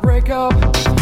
Break up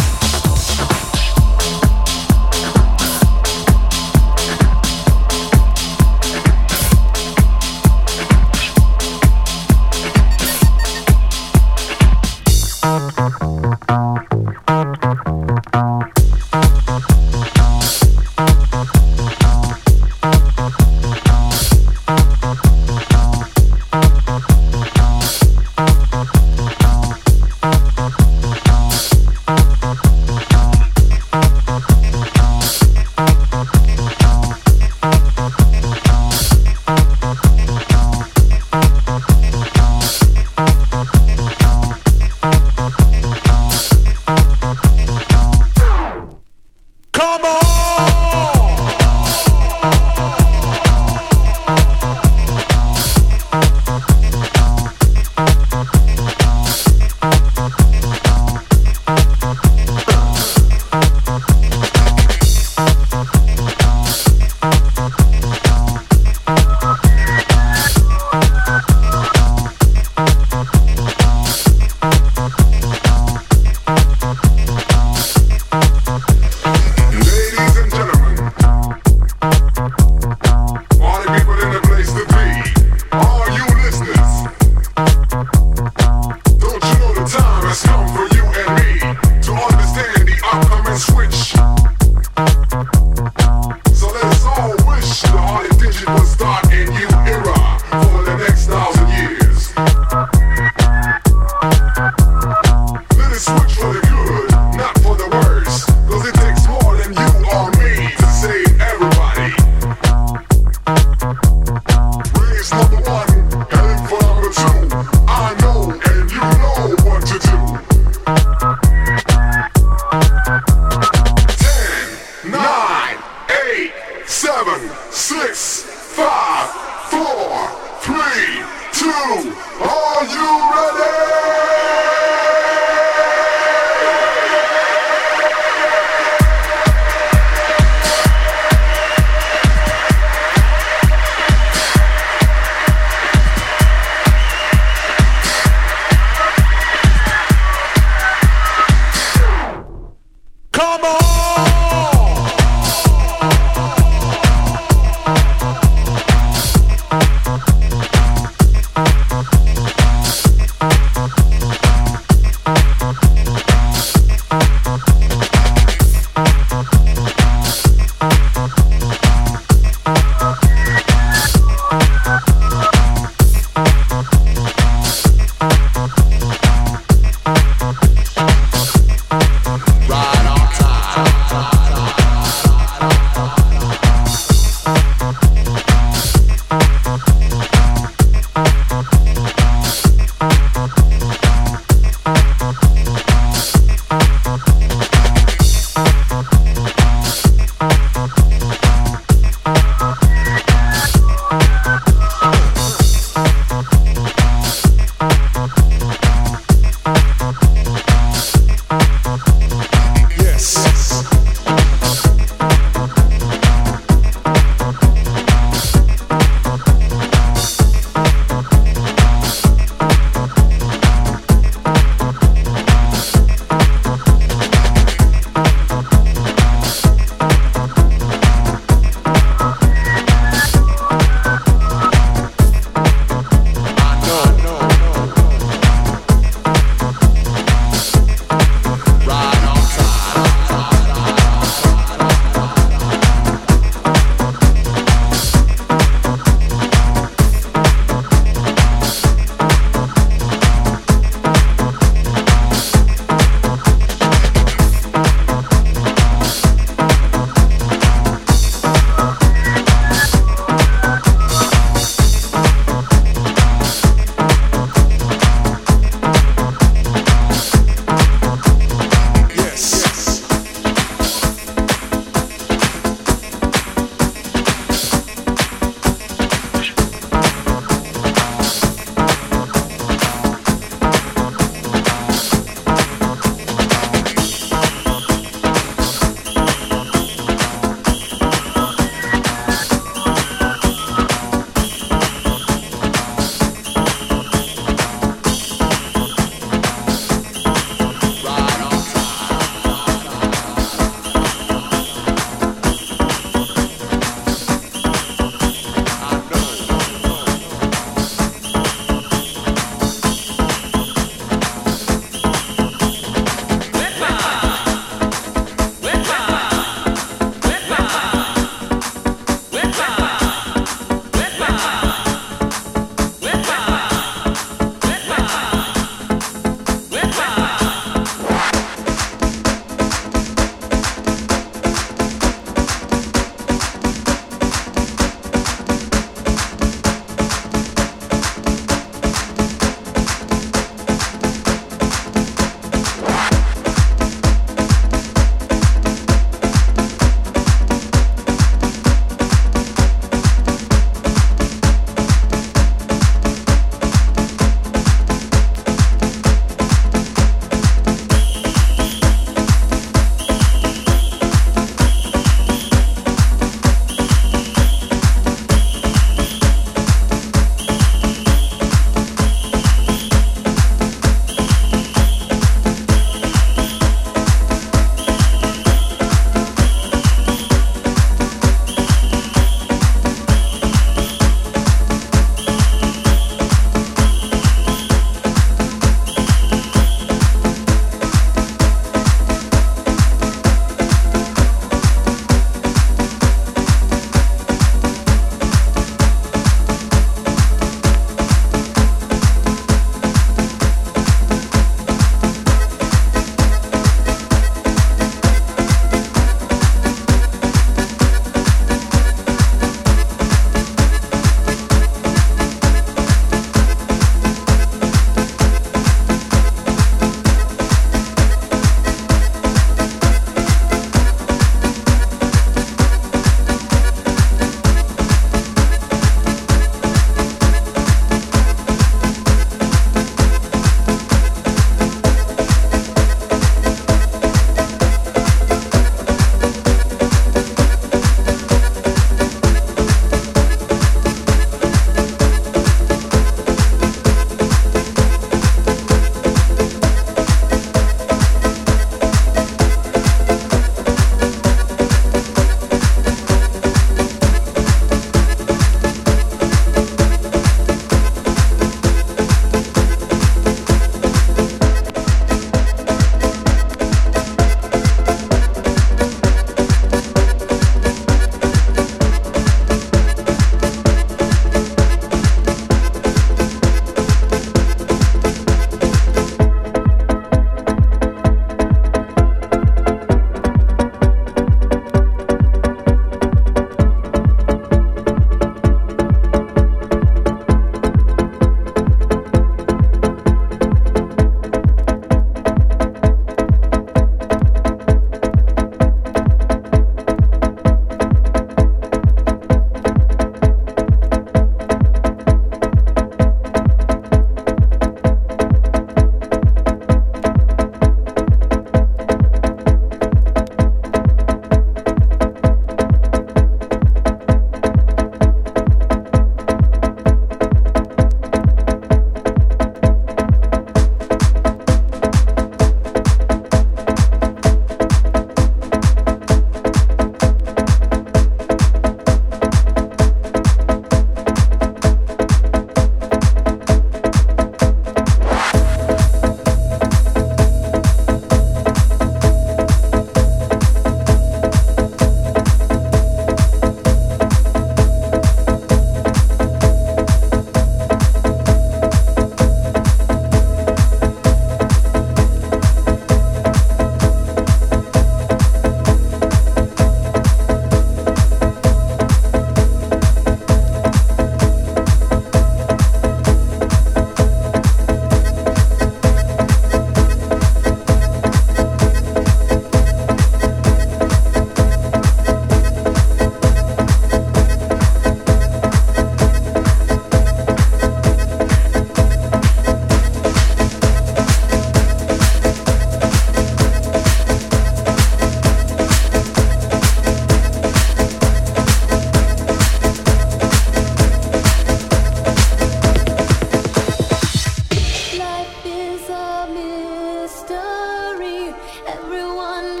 story. Everyone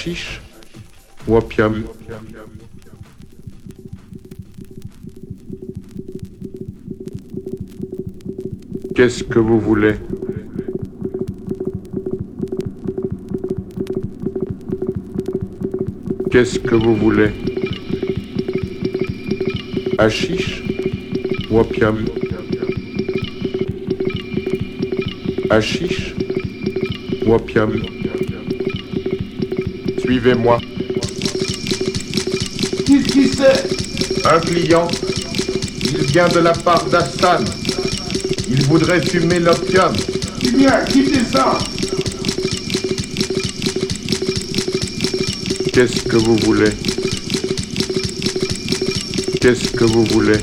Achiche ou opium Qu'est-ce que vous voulez Qu'est-ce que vous voulez Achiche ou opium Achiche ou Suivez-moi. Qu'est-ce qui c'est? Un client. Il vient de la part d'Hassan. Il voudrait fumer l'opium. Eh bien, quittez ça Qu'est-ce que vous voulez? Qu'est-ce que vous voulez?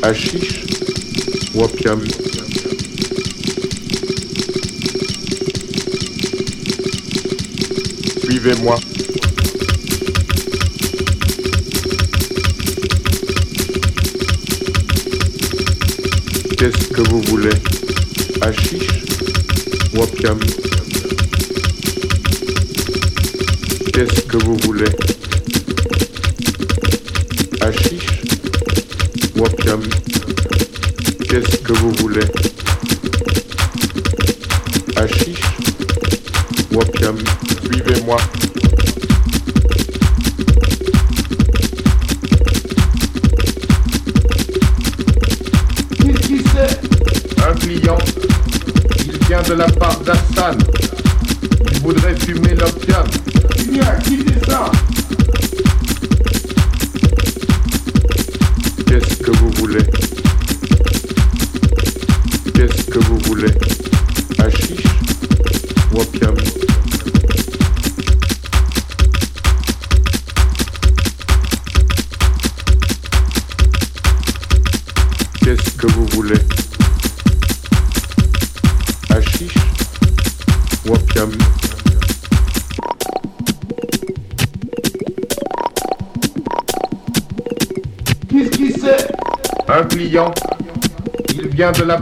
Achiche ou opium? Suivez-moi. Qu'est-ce que vous voulez? Achiche ou Qu'est-ce que vous voulez? Achiche ou Qu'est-ce que vous voulez? Achiche ou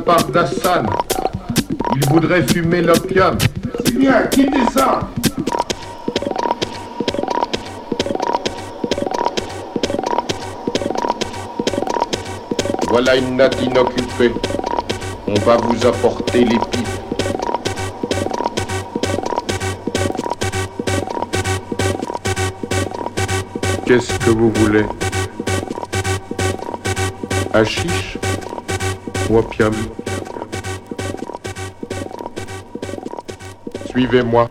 part d'Hassan. Il voudrait fumer l'opium. Eh bien, quittez ça Voilà une natte inoccupée. On va vous apporter les pipes. Qu'est-ce que vous voulez? Achiche opium Suivez-moi.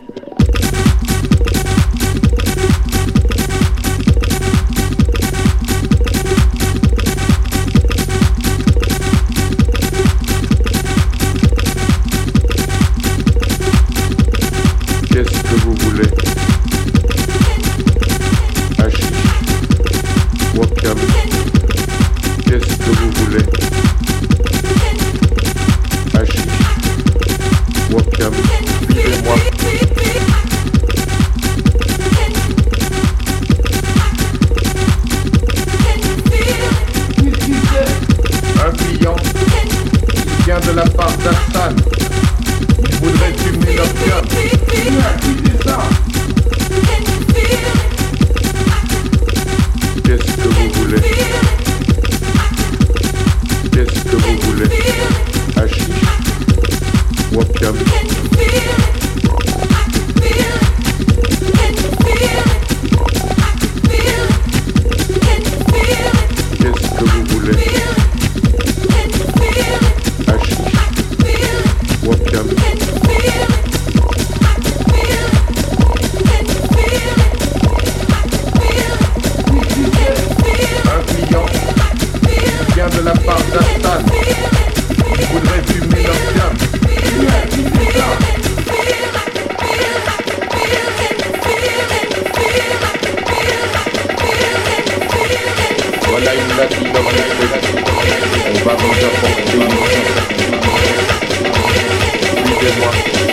Suivez-moi,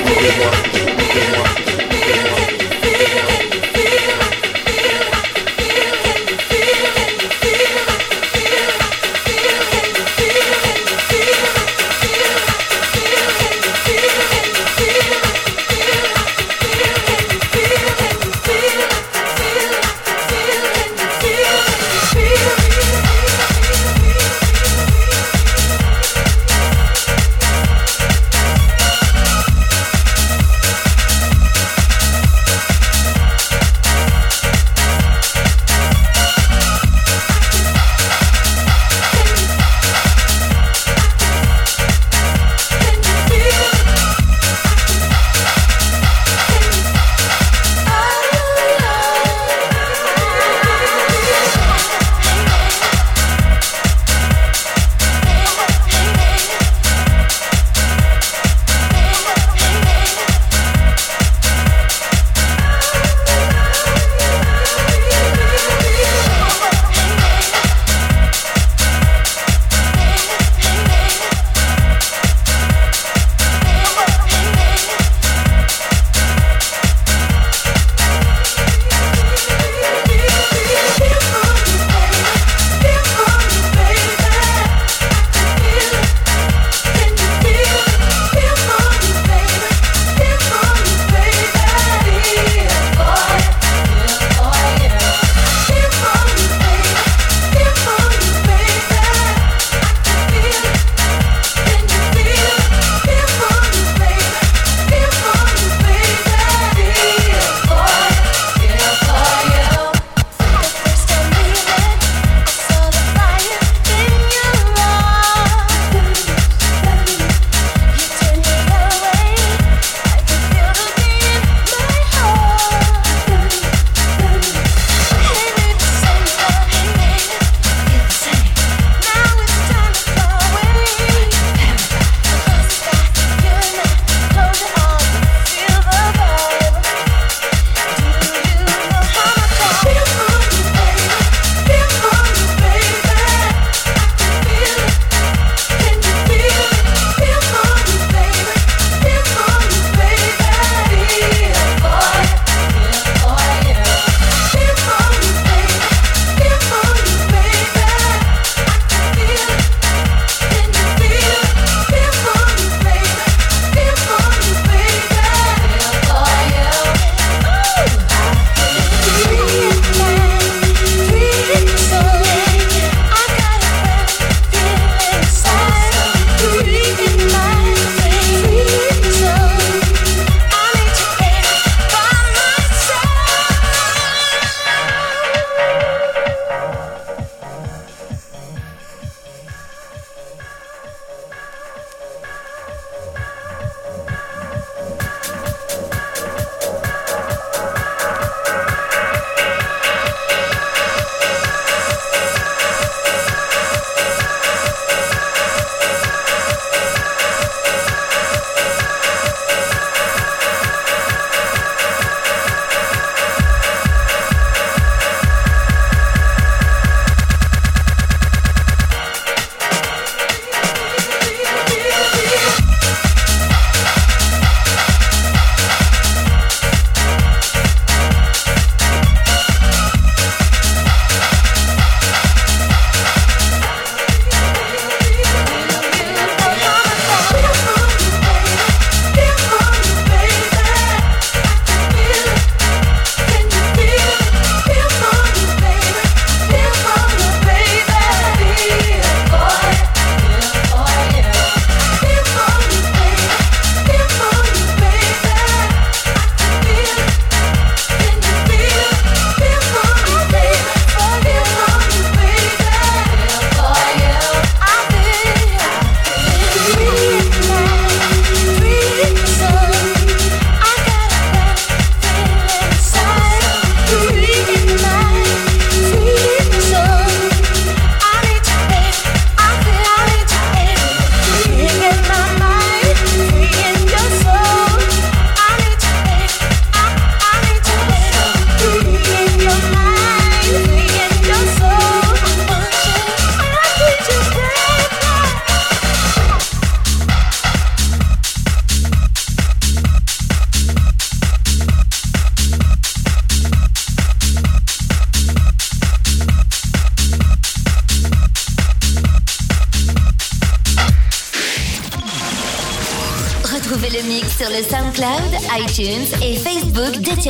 suivez-moi, suivez-moi.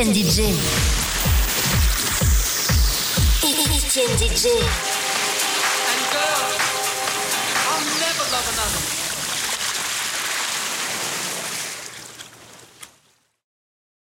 Weekend DJ.